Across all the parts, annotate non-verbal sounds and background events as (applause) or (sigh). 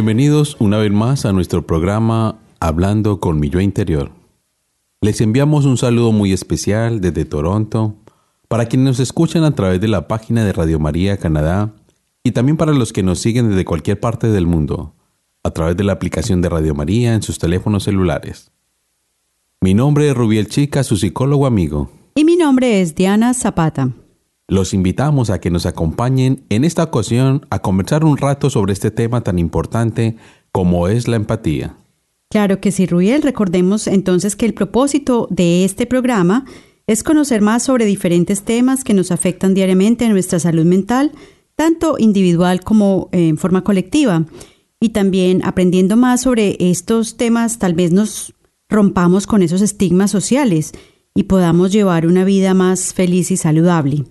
Bienvenidos una vez más a nuestro programa Hablando con mi yo interior. Les enviamos un saludo muy especial desde Toronto para quienes nos escuchan a través de la página de Radio María Canadá y también para los que nos siguen desde cualquier parte del mundo a través de la aplicación de Radio María en sus teléfonos celulares. Mi nombre es Rubiel Chica, su psicólogo amigo. Y mi nombre es Diana Zapata. Los invitamos a que nos acompañen en esta ocasión a conversar un rato sobre este tema tan importante como es la empatía. Claro que sí, Ruiel. Recordemos entonces que el propósito de este programa es conocer más sobre diferentes temas que nos afectan diariamente en nuestra salud mental, tanto individual como en forma colectiva. Y también aprendiendo más sobre estos temas, tal vez nos rompamos con esos estigmas sociales y podamos llevar una vida más feliz y saludable.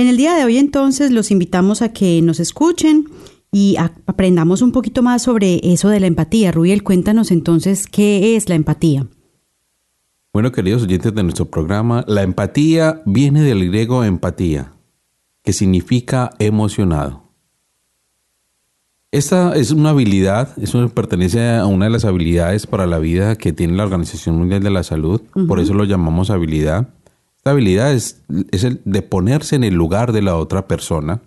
En el día de hoy entonces los invitamos a que nos escuchen y aprendamos un poquito más sobre eso de la empatía. Rubiel, cuéntanos entonces qué es la empatía. Bueno, queridos oyentes de nuestro programa, la empatía viene del griego empatía, que significa emocionado. Esta es una habilidad, eso pertenece a una de las habilidades para la vida que tiene la Organización Mundial de la Salud, por eso lo llamamos habilidad. Esta habilidad es, el de ponerse en el lugar de la otra persona.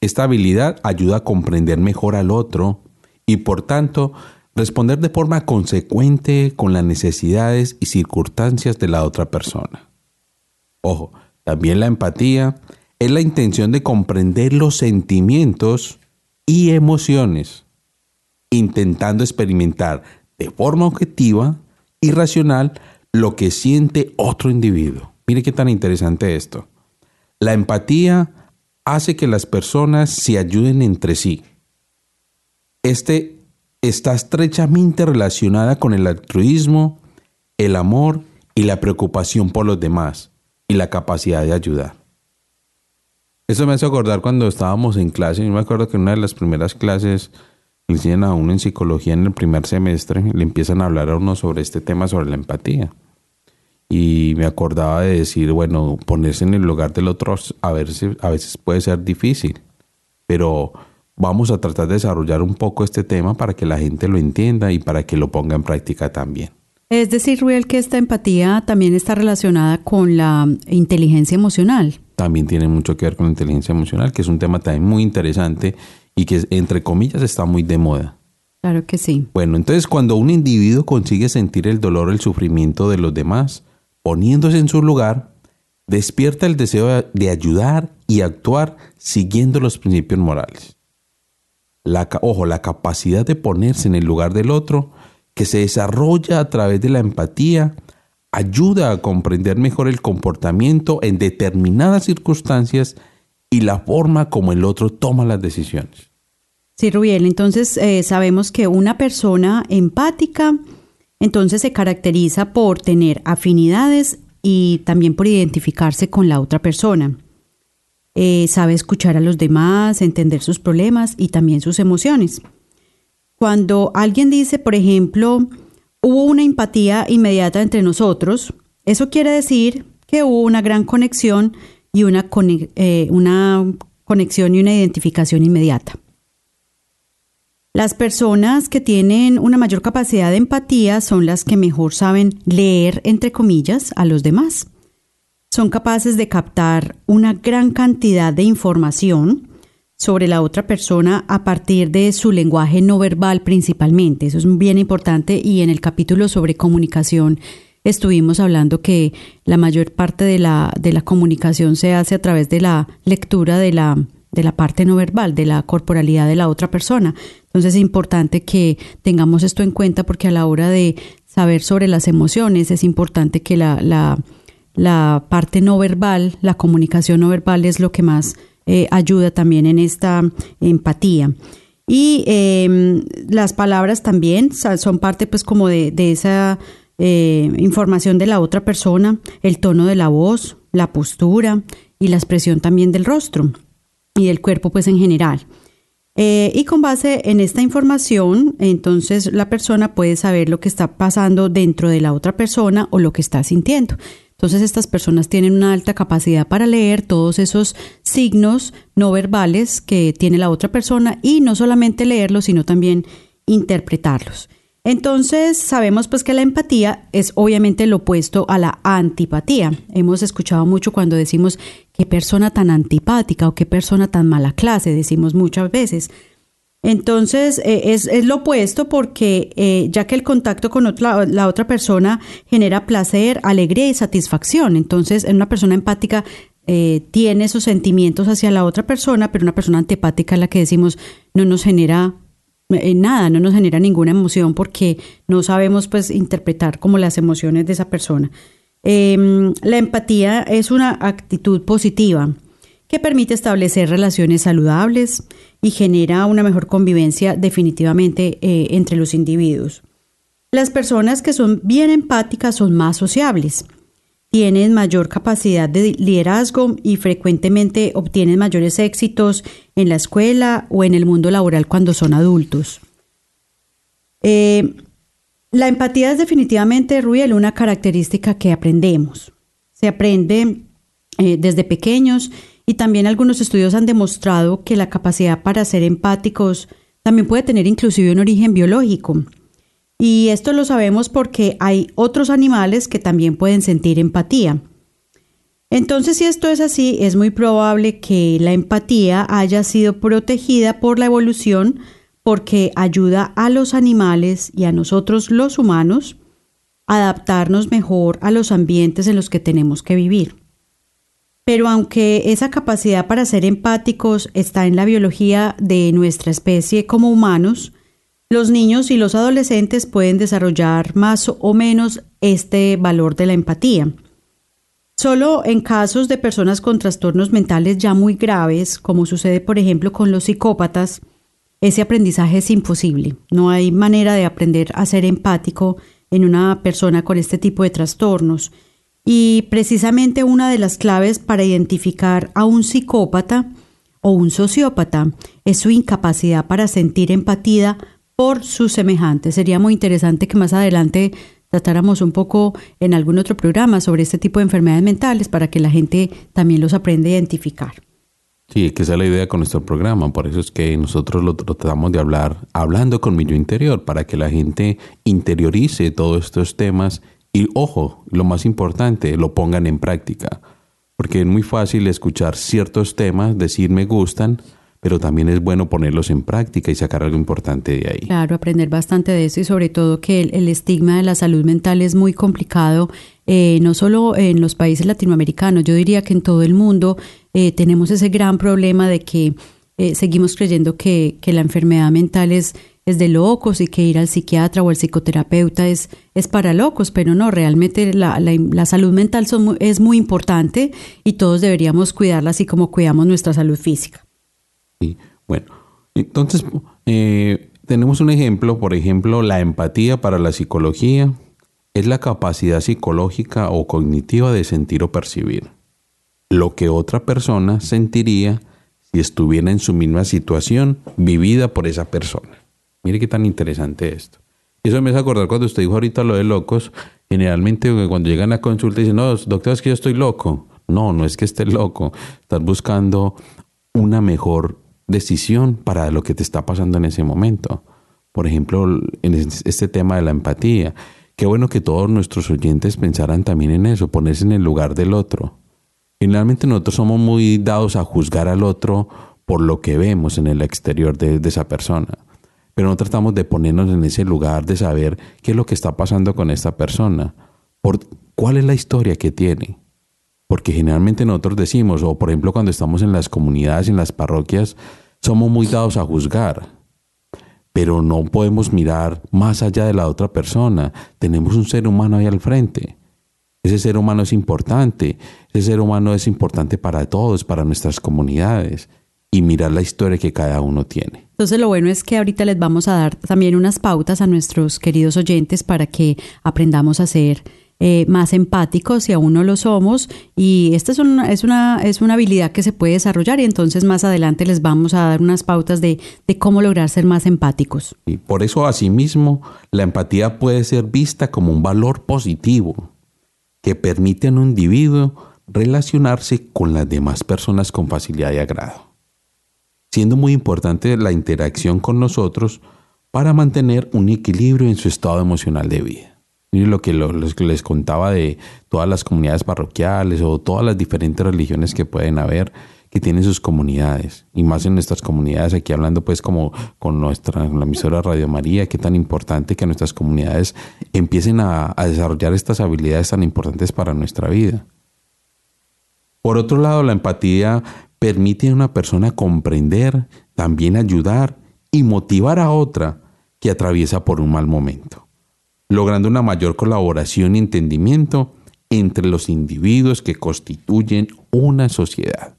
Esta habilidad ayuda a comprender mejor al otro y por tanto responder de forma consecuente con las necesidades y circunstancias de la otra persona. Ojo, también la empatía es la intención de comprender los sentimientos y emociones, intentando experimentar de forma objetiva y racional lo que siente otro individuo. Mire qué tan interesante esto. La empatía hace que las personas se ayuden entre sí. Este está estrechamente relacionada con el altruismo, el amor y la preocupación por los demás y la capacidad de ayudar. Eso me hace acordar cuando estábamos en clase, yo me acuerdo que en una de las primeras clases enseñan a uno en psicología en el primer semestre, le empiezan a hablar a uno sobre este tema, sobre la empatía y me acordaba de decir, bueno, ponerse en el lugar del otro a veces, a veces puede ser difícil, pero vamos a tratar de desarrollar un poco este tema para que la gente lo entienda y para que lo ponga en práctica también. Es decir, Ruel, que esta empatía también está relacionada con la inteligencia emocional. También tiene mucho que ver con la inteligencia emocional, que es un tema también muy interesante y que, entre comillas, está muy de moda. Claro que sí. Bueno, entonces cuando un individuo consigue sentir el dolor o el sufrimiento de los demás, poniéndose en su lugar, despierta el deseo de ayudar y actuar siguiendo los principios morales. La, ojo, la capacidad de ponerse en el lugar del otro, que se desarrolla a través de la empatía, ayuda a comprender mejor el comportamiento en determinadas circunstancias y la forma como el otro toma las decisiones. Sí, Rubiel, entonces eh, sabemos que una persona empática entonces se caracteriza por tener afinidades y también por identificarse con la otra persona. Eh, sabe escuchar a los demás, entender sus problemas y también sus emociones. Cuando alguien dice, por ejemplo, hubo una empatía inmediata entre nosotros, eso quiere decir que hubo una gran conexión y una, eh, una conexión y una identificación inmediata. Las personas que tienen una mayor capacidad de empatía son las que mejor saben leer, entre comillas, a los demás. Son capaces de captar una gran cantidad de información, sobre la otra persona a partir de su lenguaje no verbal principalmente. Eso es bien importante y en el capítulo sobre comunicación estuvimos hablando que la mayor parte de la, de la comunicación se hace a través de la lectura de la, de la parte no verbal, de la corporalidad de la otra persona. Entonces es importante que tengamos esto en cuenta porque a la hora de saber sobre las emociones es importante que la, la, parte no verbal, la comunicación no verbal es lo que más eh, ayuda también en esta empatía. Y em, las palabras también son parte pues como de, esa eh, información de la otra persona, el tono de la voz, la postura y la expresión también del rostro y del cuerpo pues en general. Eh, y con base en esta información, entonces la persona puede saber lo que está pasando dentro de la otra persona o lo que está sintiendo. Entonces estas personas tienen una alta capacidad para leer todos esos signos no verbales que tiene la otra persona y no solamente leerlos, sino también interpretarlos. Entonces sabemos pues que la empatía es obviamente lo opuesto a la antipatía. Hemos escuchado mucho cuando decimos qué persona tan antipática o qué persona tan mala clase, decimos muchas veces. Entonces, eh, es, lo opuesto porque eh, ya que el contacto con la otra persona genera placer, alegría y satisfacción. Entonces, en una persona empática eh, tiene esos sentimientos hacia la otra persona, pero una persona antipática es la que decimos no nos genera nada, no nos genera ninguna emoción porque no sabemos pues interpretar como las emociones de esa persona. Em, la empatía es una actitud positiva que permite establecer relaciones saludables y genera una mejor convivencia definitivamente eh, entre los individuos. Las personas que son bien empáticas son más sociables, tienen mayor capacidad de liderazgo y frecuentemente obtienen mayores éxitos en la escuela o en el mundo laboral cuando son adultos. Eh, la empatía es definitivamente, Ruel, una característica que aprendemos. Se aprende eh, desde pequeños y también algunos estudios han demostrado que la capacidad para ser empáticos también puede tener inclusive un origen biológico. Y esto lo sabemos porque hay otros animales que también pueden sentir empatía. Entonces, si esto es así, es muy probable que la empatía haya sido protegida por la evolución porque ayuda a los animales y a nosotros los humanos a adaptarnos mejor a los ambientes en los que tenemos que vivir. Pero aunque esa capacidad para ser empáticos está en la biología de nuestra especie como humanos, los niños y los adolescentes pueden desarrollar más o menos este valor de la empatía. Solo en casos de personas con trastornos mentales ya muy graves, como sucede por ejemplo con los psicópatas, ese aprendizaje es imposible. No hay manera de aprender a ser empático en una persona con este tipo de trastornos. Y precisamente una de las claves para identificar a un psicópata o un sociópata es su incapacidad para sentir empatía por sus semejantes. Sería muy interesante que más adelante tratáramos un poco en algún otro programa sobre este tipo de enfermedades mentales para que la gente también los aprenda a identificar. Sí, que esa es la idea con nuestro programa, por eso es que nosotros lo tratamos de hablar hablando con mi yo interior, para que la gente interiorice todos estos temas y ojo, lo más importante, lo pongan en práctica. Porque es muy fácil escuchar ciertos temas, decir me gustan, pero también es bueno ponerlos en práctica y sacar algo importante de ahí. Claro, aprender bastante de eso y sobre todo que el, estigma de la salud mental es muy complicado, eh, no solo en los países latinoamericanos, yo diría que en todo el mundo eh, tenemos ese gran problema de que eh, seguimos creyendo que, la enfermedad mental es de locos y que ir al psiquiatra o al psicoterapeuta es para locos, pero no, realmente la, salud mental es muy importante y todos deberíamos cuidarla así como cuidamos nuestra salud física. Sí, bueno, entonces eh, tenemos un ejemplo, por ejemplo, la empatía para la psicología es la capacidad psicológica o cognitiva de sentir o percibir lo que otra persona sentiría si estuviera en su misma situación vivida por esa persona. Mire qué tan interesante esto. Eso me hace acordar cuando usted dijo ahorita lo de locos. Generalmente cuando llegan a consulta dicen, no, doctor, es que yo estoy loco. No, no es que estés loco. Estás buscando una mejor decisión para lo que te está pasando en ese momento. Por ejemplo, en este tema de la empatía. Qué bueno que todos nuestros oyentes pensaran también en eso, ponerse en el lugar del otro. Generalmente nosotros somos muy dados a juzgar al otro por lo que vemos en el exterior de, de esa persona. Pero no tratamos de ponernos en ese lugar de saber qué es lo que está pasando con esta persona, por, cuál es la historia que tiene. Porque generalmente nosotros decimos, o por ejemplo cuando estamos en las comunidades, en las parroquias, somos muy dados a juzgar, pero no podemos mirar más allá de la otra persona. Tenemos un ser humano ahí al frente. Ese ser humano es importante. Ese ser humano es importante para todos, para nuestras comunidades y mirar la historia que cada uno tiene. Entonces lo bueno es que ahorita les vamos a dar también unas pautas a nuestros queridos oyentes para que aprendamos a ser eh, más empáticos si aún no lo somos y esta es una, es, una, es una habilidad que se puede desarrollar y entonces más adelante les vamos a dar unas pautas de, de cómo lograr ser más empáticos. Y por eso asimismo la empatía puede ser vista como un valor positivo que permite a un individuo relacionarse con las demás personas con facilidad y agrado, siendo muy importante la interacción con nosotros para mantener un equilibrio en su estado emocional de vida. Miren lo que les contaba de todas las comunidades parroquiales o todas las diferentes religiones que pueden haber que tienen sus comunidades. Y más en nuestras comunidades aquí hablando pues como con nuestra la emisora Radio María que tan importante que nuestras comunidades empiecen a desarrollar estas habilidades tan importantes para nuestra vida. Por otro lado la empatía permite a una persona comprender también ayudar y motivar a otra que atraviesa por un mal momento logrando una mayor colaboración y entendimiento entre los individuos que constituyen una sociedad.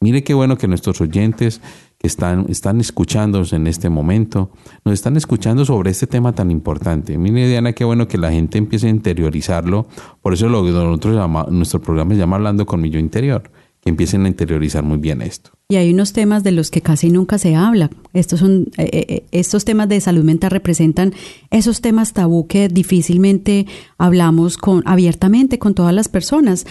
Mire qué bueno que nuestros oyentes que están, están escuchándonos en este momento, nos están escuchando sobre este tema tan importante. Mire, Diana, qué bueno que la gente empiece a interiorizarlo. Por eso lo que nosotros nuestro programa se llama Hablando con mi yo interior que empiecen a interiorizar muy bien esto. Y hay unos temas de los que casi nunca se habla. Estos, son, eh, eh, eh, estos temas de salud mental representan esos temas tabú que difícilmente hablamos con, abiertamente con todas las personas.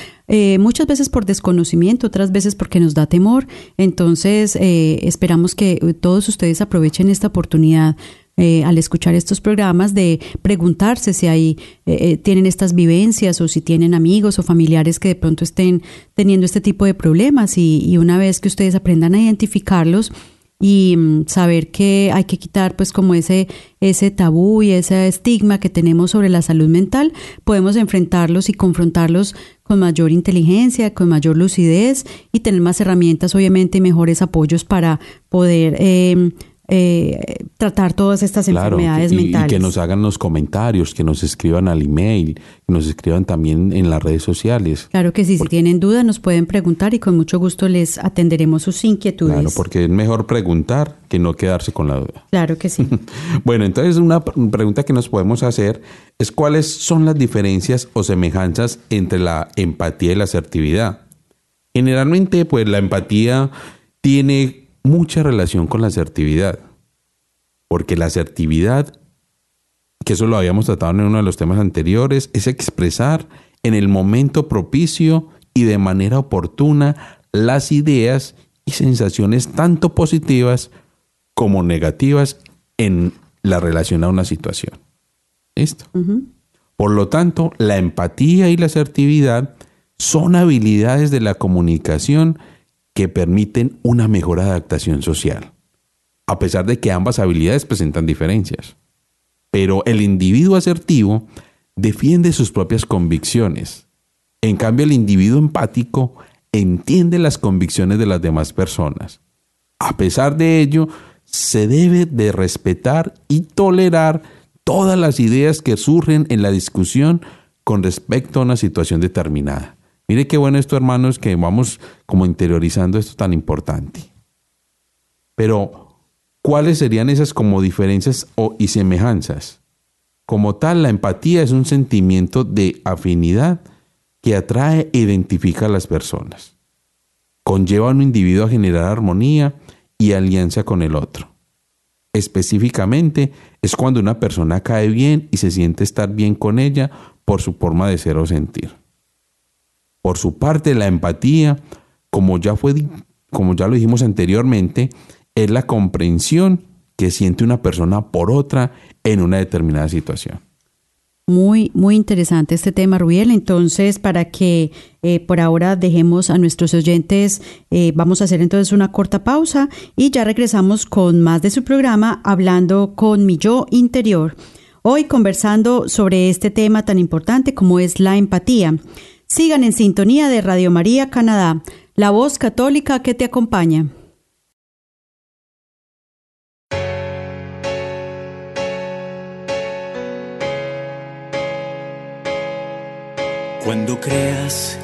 muchas veces por desconocimiento, otras veces porque nos da temor. Entonces, esperamos que todos ustedes aprovechen esta oportunidad eh, al escuchar estos programas de preguntarse si hay, eh, eh, tienen estas vivencias o si tienen amigos o familiares que de pronto estén teniendo este tipo de problemas. Y, una vez que ustedes aprendan a identificarlos y mm, saber que hay que quitar pues como ese ese tabú y ese estigma que tenemos sobre la salud mental, podemos enfrentarlos y confrontarlos con mayor inteligencia, con mayor lucidez y tener más herramientas, obviamente, y mejores apoyos para poder eh, eh, tratar todas estas enfermedades mentales. Y que nos hagan los comentarios, que nos escriban al email, que nos escriban también en las redes sociales. Claro que sí, si tienen dudas nos pueden preguntar y con mucho gusto les atenderemos sus inquietudes. Claro, porque es mejor preguntar que no quedarse con la duda. Claro que sí. (laughs) bueno, entonces una pregunta que nos podemos hacer es cuáles son las diferencias o semejanzas entre la empatía y la asertividad. Generalmente, pues la empatía tiene mucha relación con la asertividad, porque la asertividad, que eso lo habíamos tratado en uno de los temas anteriores, es expresar en el momento propicio y de manera oportuna las ideas y sensaciones tanto positivas como negativas en la relación a una situación. ¿Listo? Por lo tanto, la empatía y la asertividad son habilidades de la comunicación que permiten una mejor adaptación social, a pesar de que ambas habilidades presentan diferencias. Pero el individuo asertivo defiende sus propias convicciones. En cambio, el individuo empático entiende las convicciones de las demás personas. A pesar de ello, se debe de respetar y tolerar todas las ideas que surgen en la discusión con respecto a una situación determinada. Mire qué bueno esto, hermanos, que vamos como interiorizando esto tan importante. Pero, ¿cuáles serían esas como diferencias o, y semejanzas? Como tal, la empatía es un sentimiento de afinidad que atrae e identifica a las personas. Conlleva a un individuo a generar armonía y alianza con el otro. Específicamente, es cuando una persona cae bien y se siente estar bien con ella por su forma de ser o sentir. Por su parte, la empatía, como ya, fue, como ya lo dijimos anteriormente, es la comprensión que siente una persona por otra en una determinada situación. Muy, muy interesante este tema, Rubiel. Entonces, para que eh, por ahora dejemos a nuestros oyentes, eh, vamos a hacer entonces una corta pausa y ya regresamos con más de su programa hablando con mi yo interior. Hoy conversando sobre este tema tan importante como es la empatía. Sigan en sintonía de Radio María Canadá, la voz católica que te acompaña. Cuando creas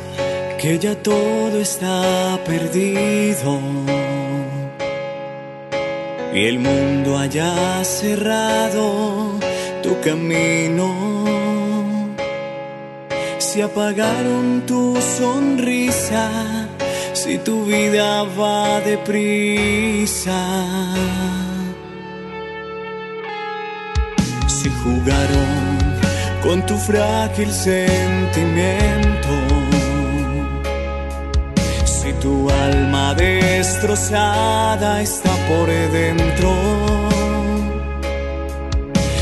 que ya todo está perdido y el mundo haya cerrado tu camino, si apagaron tu sonrisa, si tu vida va deprisa, si jugaron con tu frágil sentimiento. Si tu alma destrozada está por dentro,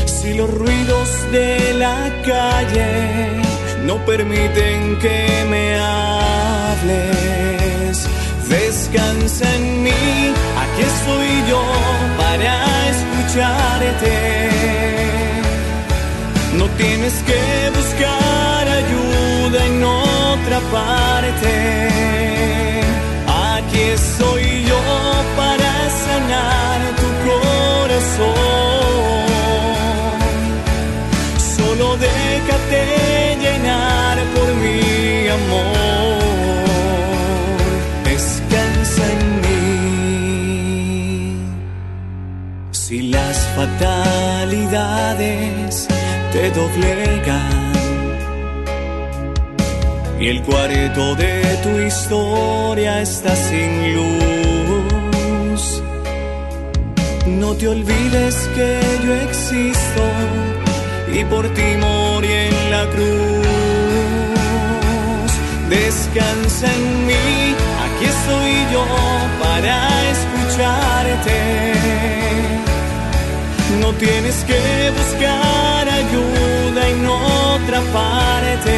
si los ruidos de la calle no permiten que me hables, descansa en mí, aquí estoy yo para escucharte. No tienes que buscar ayuda en otra parte. Te doblegan y el cuarto de tu historia está sin luz. No te olvides que yo existo y por ti morí en la cruz. Descansa en mí, aquí estoy yo para escucharte. No tienes que buscar ayuda en otra parte.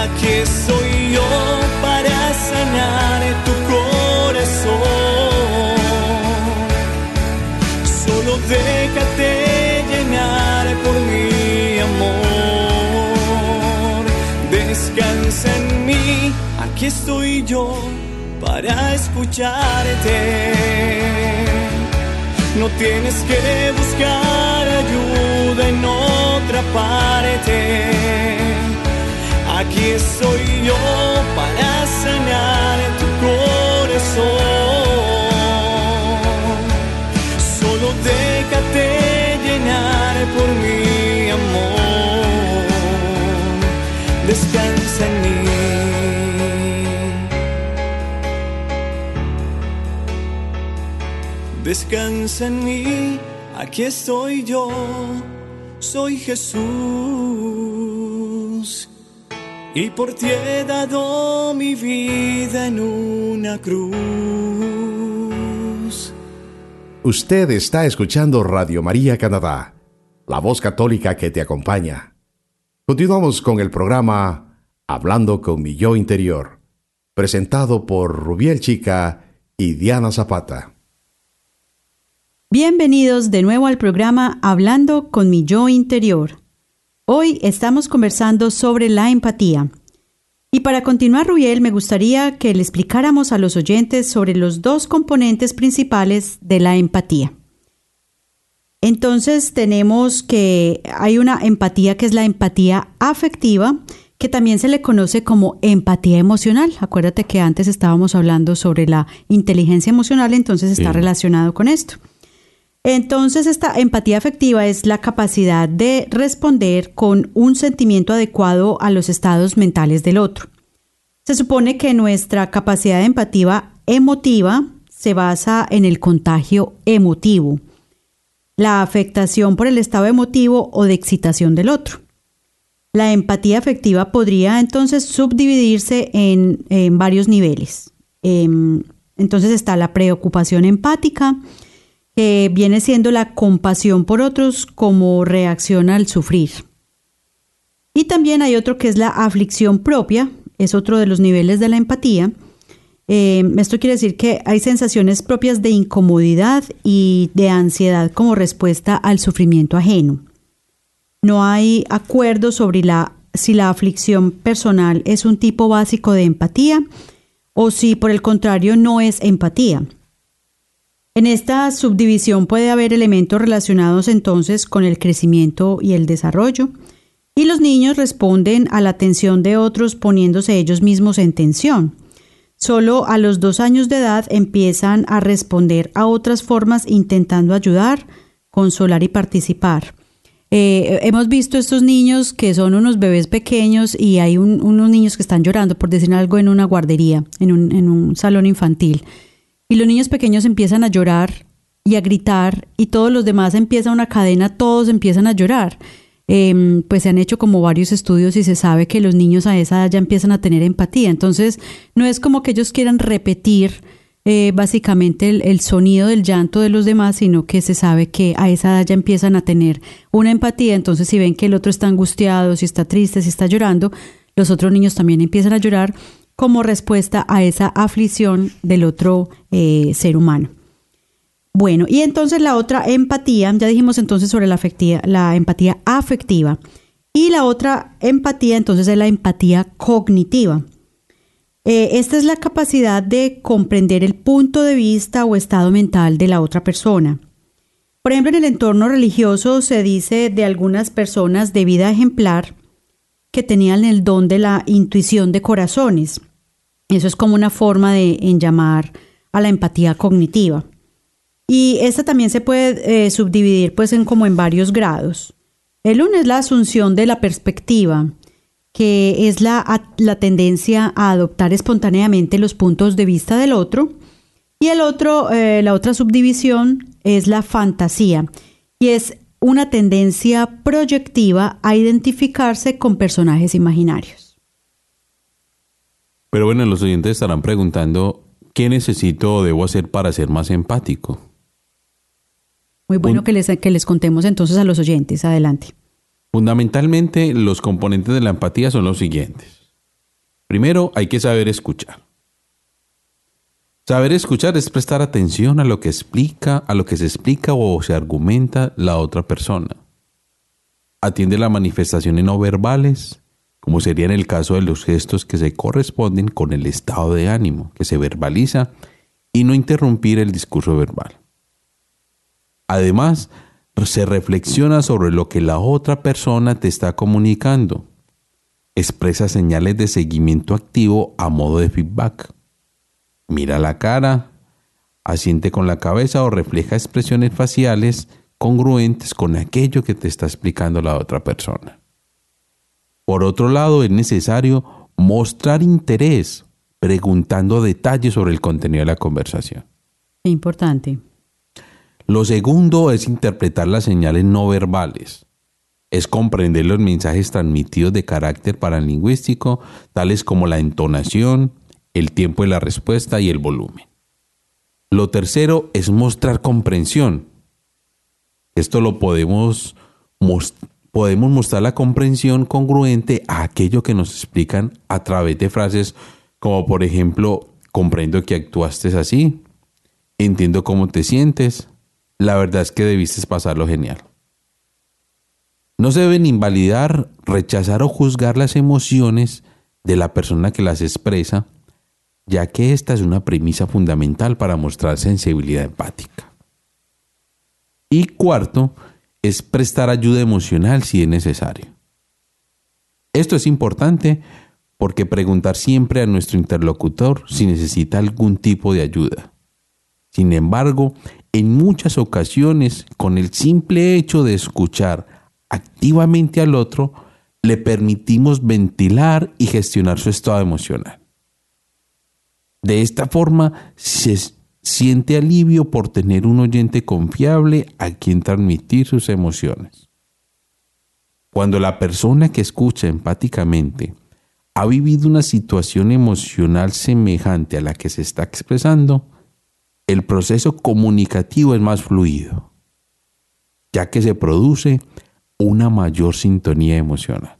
Aquí estoy yo para sanar tu corazón. Solo déjate llenar por mi amor. Descansa en mí, aquí estoy yo para escucharte no tienes que buscar ayuda en otra parte. Aquí estoy yo para sanar tu corazón. Solo déjate llenar por mi amor. Descansa en mí. Descansa en mí, aquí estoy yo, soy Jesús. Y por ti he dado mi vida en una cruz. Usted está escuchando Radio María Canadá, la voz católica que te acompaña. Continuamos con el programa Hablando con mi yo interior, presentado por Rubiel Chica y Diana Zapata. Bienvenidos de nuevo al programa Hablando con mi yo interior. Hoy estamos conversando sobre la empatía. Y para continuar, Rubiel, me gustaría que le explicáramos a los oyentes sobre los dos componentes principales de la empatía. Entonces tenemos que hay una empatía que es la empatía afectiva, que también se le conoce como empatía emocional. Acuérdate que antes estábamos hablando sobre la inteligencia emocional, entonces está relacionado con esto. Entonces, esta empatía afectiva es la capacidad de responder con un sentimiento adecuado a los estados mentales del otro. Se supone que nuestra capacidad de empatía emotiva se basa en el contagio emotivo, la afectación por el estado emotivo o de excitación del otro. La empatía afectiva podría entonces subdividirse en, varios niveles. Em, entonces está la preocupación empática, que viene siendo la compasión por otros como reacción al sufrir. Y también hay otro que es la aflicción propia, es otro de los niveles de la empatía. Eh, esto quiere decir que hay sensaciones propias de incomodidad y de ansiedad como respuesta al sufrimiento ajeno. No hay acuerdo sobre la, si la aflicción personal es un tipo básico de empatía o si por el contrario no es empatía. En esta subdivisión puede haber elementos relacionados entonces con el crecimiento y el desarrollo, y los niños responden a la atención de otros poniéndose ellos mismos en tensión. Solo a los dos años de edad empiezan a responder a otras formas intentando ayudar, consolar y participar. Eh, hemos visto estos niños que son unos bebés pequeños y hay unos niños que están llorando, por decir algo, en una guardería, en un, en un salón infantil. Y los niños pequeños empiezan a llorar y a gritar y todos los demás empieza una cadena, todos empiezan a llorar. Em, pues se han hecho como varios estudios y se sabe que los niños a esa edad ya empiezan a tener empatía. Entonces, no es como que ellos quieran repetir eh, básicamente el, sonido del llanto de los demás, sino que se sabe que a esa edad ya empiezan a tener una empatía, entonces si ven que el otro está angustiado, si está triste, si está llorando, los otros niños también empiezan a llorar como respuesta a esa aflicción del otro eh, ser humano. Bueno, y entonces la otra empatía, ya dijimos entonces sobre la, afectiva, la empatía afectiva, y la otra empatía entonces es la empatía cognitiva. Eh, esta es la capacidad de comprender el punto de vista o estado mental de la otra persona. Por ejemplo, en el entorno religioso se dice de algunas personas de vida ejemplar que tenían el don de la intuición de corazones. Eso es como una forma de en llamar a la empatía cognitiva. Y esta también se puede eh, subdividir pues en como en varios grados. El uno es la asunción de la perspectiva, que es la, la tendencia a adoptar espontáneamente los puntos de vista del otro. Y el otro, eh, la otra subdivisión es la fantasía, y es una tendencia proyectiva a identificarse con personajes imaginarios. Pero bueno, los oyentes estarán preguntando, ¿qué necesito o debo hacer para ser más empático? Muy bueno que, les, que les contemos entonces a los oyentes. Adelante. Fundamentalmente, los componentes de la empatía son los siguientes. Primero, hay que saber escuchar. Saber escuchar es prestar atención a lo que explica, a lo que se explica o se argumenta la otra persona. Atiende las manifestaciones no verbales, como sería en el caso de los gestos que se corresponden con el estado de ánimo que se verbaliza y no interrumpir el discurso verbal. Además, se reflexiona sobre lo que la otra persona te está comunicando. Expresa señales de seguimiento activo a modo de feedback. Mira la cara, asiente con la cabeza o refleja expresiones faciales congruentes con aquello que te está explicando la otra persona. Por otro lado, es necesario mostrar interés preguntando detalles sobre el contenido de la conversación. Importante. Lo segundo es interpretar las señales no verbales. Es comprender los mensajes transmitidos de carácter paralingüístico, tales como la entonación, el tiempo de la respuesta y el volumen. Lo tercero es mostrar comprensión. Esto lo podemos, podemos mostrar la comprensión congruente a aquello que nos explican a través de frases como por ejemplo, comprendo que actuaste así, entiendo cómo te sientes, la verdad es que debiste pasarlo genial. No se deben invalidar, rechazar o juzgar las emociones de la persona que las expresa, ya que esta es una premisa fundamental para mostrar sensibilidad empática. Y cuarto, es prestar ayuda emocional si es necesario. Esto es importante porque preguntar siempre a nuestro interlocutor si necesita algún tipo de ayuda. Sin embargo, en muchas ocasiones, con el simple hecho de escuchar activamente al otro, le permitimos ventilar y gestionar su estado emocional. De esta forma, se siente alivio por tener un oyente confiable a quien transmitir sus emociones. Cuando la persona que escucha empáticamente ha vivido una situación emocional semejante a la que se está expresando, el proceso comunicativo es más fluido, ya que se produce una mayor sintonía emocional.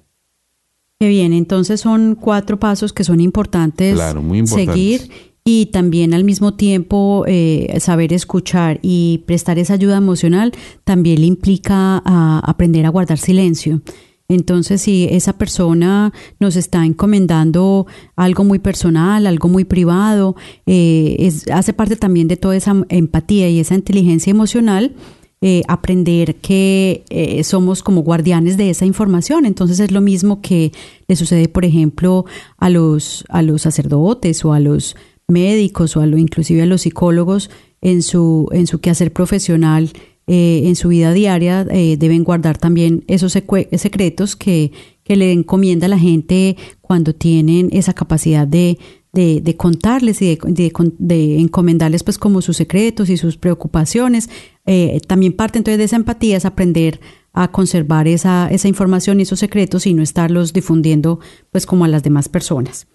Qué bien, entonces son cuatro pasos que son importantes, Claro, muy importantes. seguir y también al mismo tiempo eh, saber escuchar y prestar esa ayuda emocional también le implica a aprender a guardar silencio. Entonces, si esa persona nos está encomendando algo muy personal, algo muy privado, eh, es- hace parte también de toda esa empatía y esa inteligencia emocional, eh, aprender que somos como guardianes de esa información. Entonces es lo mismo que le sucede, por ejemplo, a los, a los sacerdotes o a los médicos o a lo, inclusive a los psicólogos en su, en su quehacer profesional, eh, en su vida diaria, eh, deben guardar también esos secretos que, que le encomienda a la gente cuando tienen esa capacidad de, de, contarles y de, de encomendarles pues como sus secretos y sus preocupaciones. Eh, también parte entonces de esa empatía es aprender a conservar esa, esa información y esos secretos y no estarlos difundiendo pues como a las demás personas.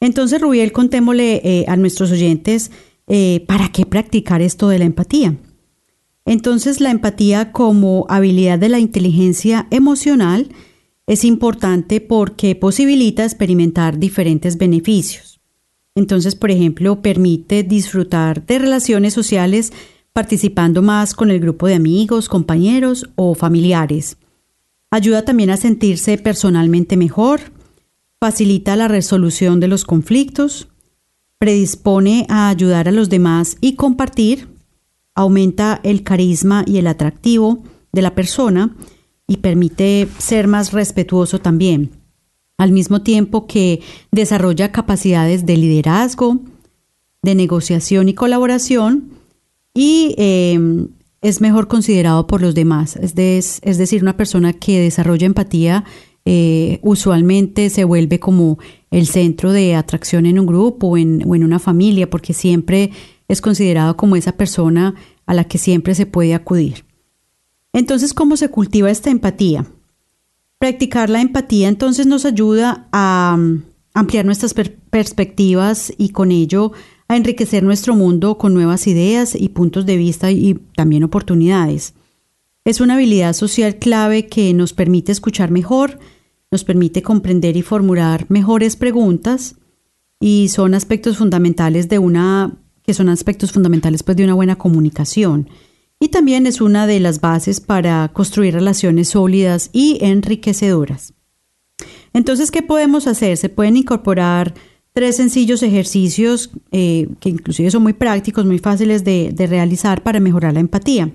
Entonces, Rubiel, contémosle eh, a nuestros oyentes eh, para qué practicar esto de la empatía. Entonces, la empatía como habilidad de la inteligencia emocional es importante porque posibilita experimentar diferentes beneficios. Entonces, por ejemplo, permite disfrutar de relaciones sociales participando más con el grupo de amigos, compañeros o familiares. Ayuda también a sentirse personalmente mejor, facilita la resolución de los conflictos, predispone a ayudar a los demás y compartir, aumenta el carisma y el atractivo de la persona y permite ser más respetuoso también, al mismo tiempo que desarrolla capacidades de liderazgo, de negociación y colaboración y eh, es mejor considerado por los demás. Es, es decir, una persona que desarrolla empatía eh, usualmente se vuelve como el centro de atracción en un grupo o en, una familia, porque siempre es considerado como esa persona a la que siempre se puede acudir. Entonces, ¿cómo se cultiva esta empatía? Practicar la empatía entonces nos ayuda a mm, ampliar nuestras per- perspectivas y con ello a enriquecer nuestro mundo con nuevas ideas y puntos de vista y también oportunidades. Es una habilidad social clave que nos permite escuchar mejor, nos permite comprender y formular mejores preguntas y son aspectos fundamentales de una que son aspectos fundamentales pues de una buena comunicación. Y también es una de las bases para construir relaciones sólidas y enriquecedoras. Entonces, ¿qué podemos hacer? Se pueden incorporar tres sencillos ejercicios eh, que inclusive son muy prácticos, muy fáciles de, de realizar para mejorar la empatía.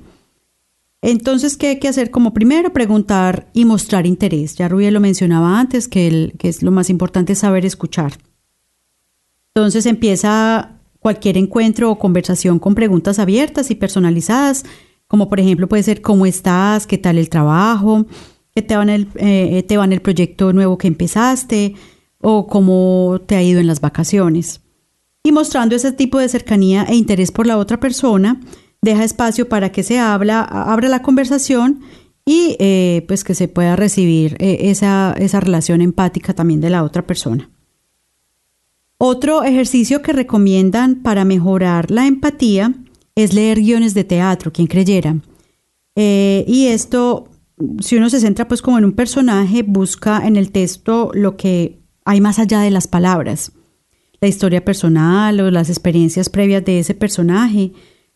Entonces, ¿qué hay que hacer? Como primero, preguntar y mostrar interés. Ya Rubiel lo mencionaba antes, que, el, que es lo más importante es saber escuchar. Entonces empieza cualquier encuentro o conversación con preguntas abiertas y personalizadas, como por ejemplo puede ser ¿cómo estás? ¿Qué tal el trabajo? ¿Qué te va en el, eh, te va en el proyecto nuevo que empezaste? ¿O cómo te ha ido en las vacaciones? Y mostrando ese tipo de cercanía e interés por la otra persona, deja espacio para que se habla, abra la conversación y eh, pues que se pueda recibir eh, esa, esa relación empática también de la otra persona. Otro ejercicio que recomiendan para mejorar la empatía es leer guiones de teatro, quien creyera. Eh, y esto, si uno se centra pues como en un personaje, busca en el texto lo que hay más allá de las palabras. La historia personal o las experiencias previas de ese personaje,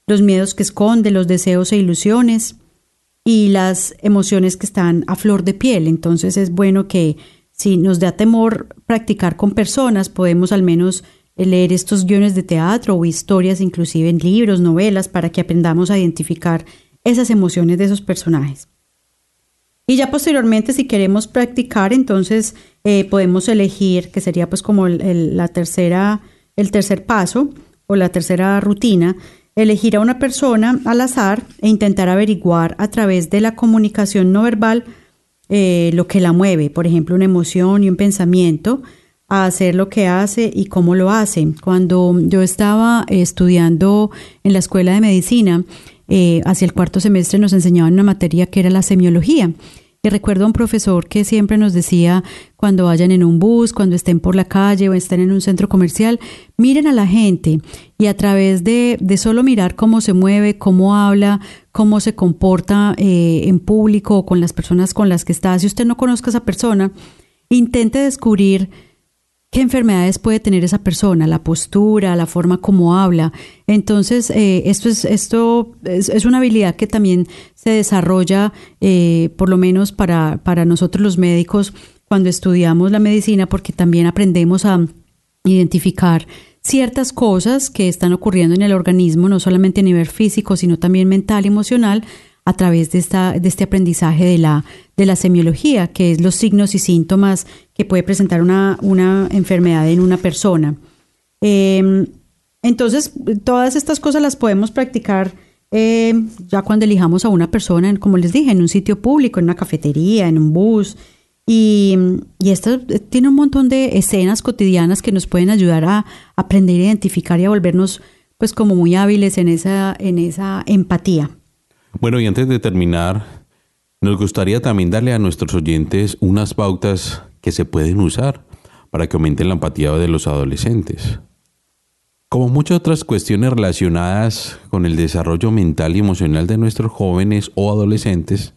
los miedos que esconde, los deseos e ilusiones y las emociones que están a flor de piel. Entonces es bueno que si nos da temor practicar con personas, podemos al menos leer estos guiones de teatro o historias, inclusive en libros, novelas, para que aprendamos a identificar esas emociones de esos personajes. Y ya posteriormente, si queremos practicar, entonces eh, podemos elegir, que sería pues como la tercera, el tercer paso o la tercera rutina, elegir a una persona al azar e intentar averiguar a través de la comunicación no verbal eh, lo que la mueve, por ejemplo, una emoción y un pensamiento, a hacer lo que hace y cómo lo hace. Cuando yo estaba estudiando en la escuela de medicina, eh, hacia el cuarto semestre nos enseñaban una materia que era la semiología. Y recuerdo a un profesor que siempre nos decía, cuando vayan en un bus, cuando estén por la calle o estén en un centro comercial, miren a la gente. Y a través de, de solo mirar cómo se mueve, cómo habla, cómo se comporta eh, en público o con las personas con las que está, si usted no conozca a esa persona, intente descubrir qué enfermedades puede tener esa persona, la postura, la forma como habla. Entonces, eh, esto, es, esto es, una habilidad que también se desarrolla, eh, por lo menos para, para nosotros los médicos, cuando estudiamos la medicina, porque también aprendemos a identificar ciertas cosas que están ocurriendo en el organismo, no solamente a nivel físico, sino también mental y emocional, a través de, esta, de este aprendizaje de la, de la semiología, que es los signos y síntomas que puede presentar una, una enfermedad en una persona. Em, entonces, todas estas cosas las podemos practicar eh, ya cuando elijamos a una persona, como les dije, en un sitio público, en una cafetería, en un bus. Y, y esto tiene un montón de escenas cotidianas que nos pueden ayudar a aprender a identificar y a volvernos pues como muy hábiles en esa, en esa empatía. Bueno, y antes de terminar, nos gustaría también darle a nuestros oyentes unas pautas que se pueden usar para que aumente la empatía de los adolescentes. Como muchas otras cuestiones relacionadas con el desarrollo mental y emocional de nuestros jóvenes o adolescentes,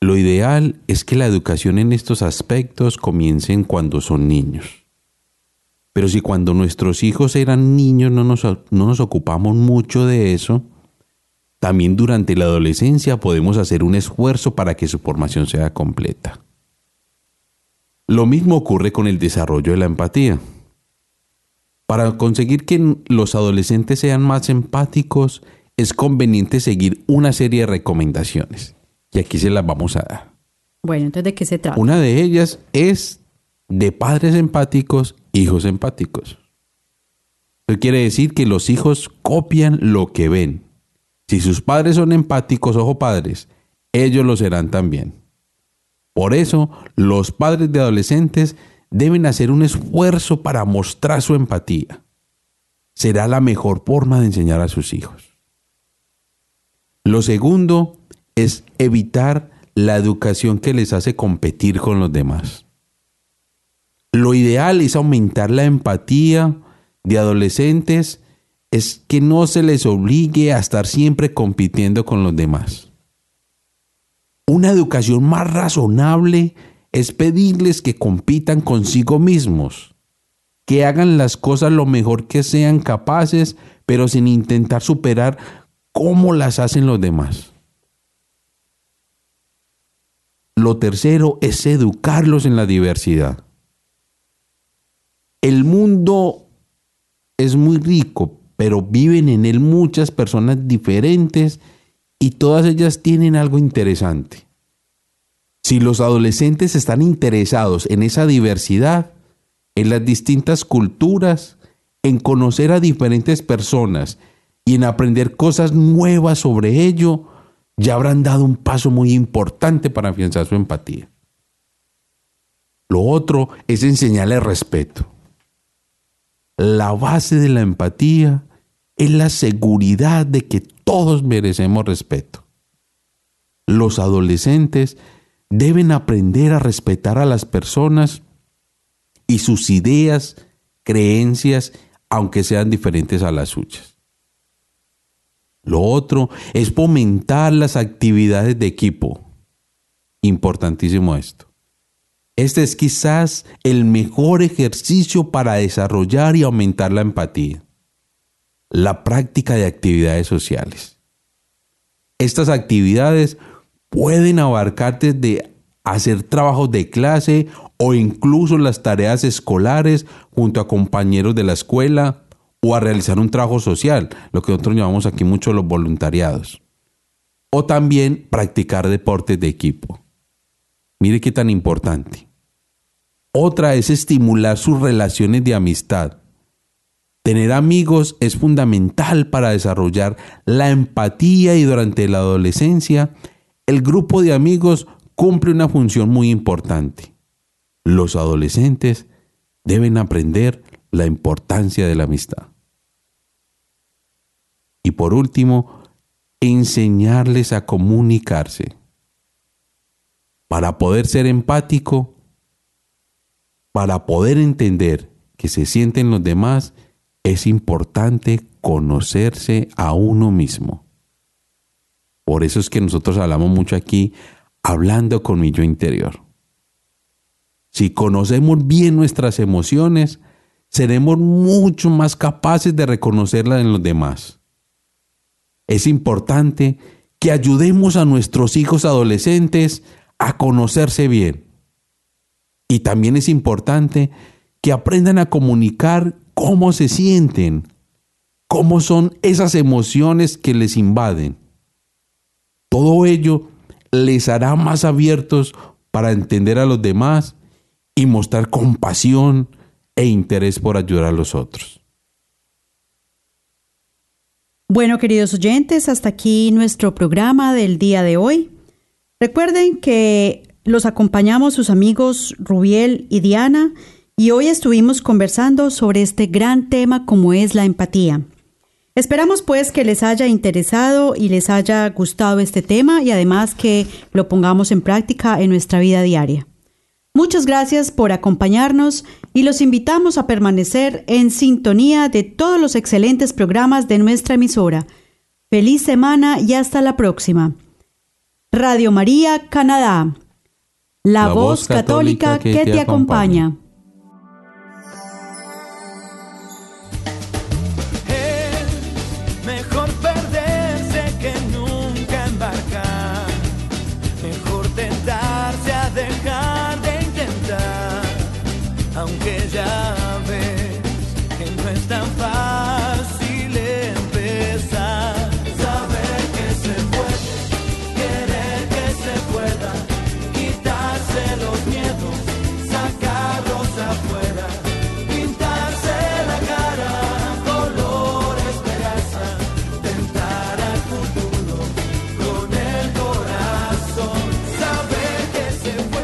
lo ideal es que la educación en estos aspectos comiencen cuando son niños. Pero si cuando nuestros hijos eran niños no nos, no nos ocupamos mucho de eso, también durante la adolescencia podemos hacer un esfuerzo para que su formación sea completa. Lo mismo ocurre con el desarrollo de la empatía. Para conseguir que los adolescentes sean más empáticos, es conveniente seguir una serie de recomendaciones. Y aquí se las vamos a dar. Bueno, entonces, ¿de qué se trata? Una de ellas es de padres empáticos, hijos empáticos. Eso quiere decir que los hijos copian lo que ven. Si sus padres son empáticos, ojo padres, ellos lo serán también. Por eso, los padres de adolescentes deben hacer un esfuerzo para mostrar su empatía. Será la mejor forma de enseñar a sus hijos. Lo segundo es evitar la educación que les hace competir con los demás. Lo ideal es aumentar la empatía de adolescentes es que no se les obligue a estar siempre compitiendo con los demás. Una educación más razonable es pedirles que compitan consigo mismos, que hagan las cosas lo mejor que sean capaces, pero sin intentar superar cómo las hacen los demás. Lo tercero es educarlos en la diversidad. El mundo es muy rico, pero viven en él muchas personas diferentes y todas ellas tienen algo interesante. Si los adolescentes están interesados en esa diversidad, en las distintas culturas, en conocer a diferentes personas y en aprender cosas nuevas sobre ello, ya habrán dado un paso muy importante para afianzar su empatía. Lo otro es enseñarle respeto. La base de la empatía es la seguridad de que todos merecemos respeto. Los adolescentes deben aprender a respetar a las personas y sus ideas, creencias, aunque sean diferentes a las suyas. Lo otro es fomentar las actividades de equipo. Importantísimo esto. Este es quizás el mejor ejercicio para desarrollar y aumentar la empatía la práctica de actividades sociales. Estas actividades pueden abarcar desde hacer trabajos de clase o incluso las tareas escolares junto a compañeros de la escuela o a realizar un trabajo social, lo que nosotros llamamos aquí mucho los voluntariados. O también practicar deportes de equipo. Mire qué tan importante. Otra es estimular sus relaciones de amistad Tener amigos es fundamental para desarrollar la empatía y durante la adolescencia el grupo de amigos cumple una función muy importante. Los adolescentes deben aprender la importancia de la amistad. Y por último, enseñarles a comunicarse. Para poder ser empático, para poder entender que se sienten los demás, es importante conocerse a uno mismo. Por eso es que nosotros hablamos mucho aquí, hablando con mi yo interior. Si conocemos bien nuestras emociones, seremos mucho más capaces de reconocerlas en los demás. Es importante que ayudemos a nuestros hijos adolescentes a conocerse bien. Y también es importante que aprendan a comunicar cómo se sienten, cómo son esas emociones que les invaden. Todo ello les hará más abiertos para entender a los demás y mostrar compasión e interés por ayudar a los otros. Bueno, queridos oyentes, hasta aquí nuestro programa del día de hoy. Recuerden que los acompañamos sus amigos Rubiel y Diana y hoy estuvimos conversando sobre este gran tema como es la empatía. Esperamos pues que les haya interesado y les haya gustado este tema y además que lo pongamos en práctica en nuestra vida diaria. Muchas gracias por acompañarnos y los invitamos a permanecer en sintonía de todos los excelentes programas de nuestra emisora. Feliz semana y hasta la próxima. Radio María, Canadá. La, voz católica, que, te, acompaña.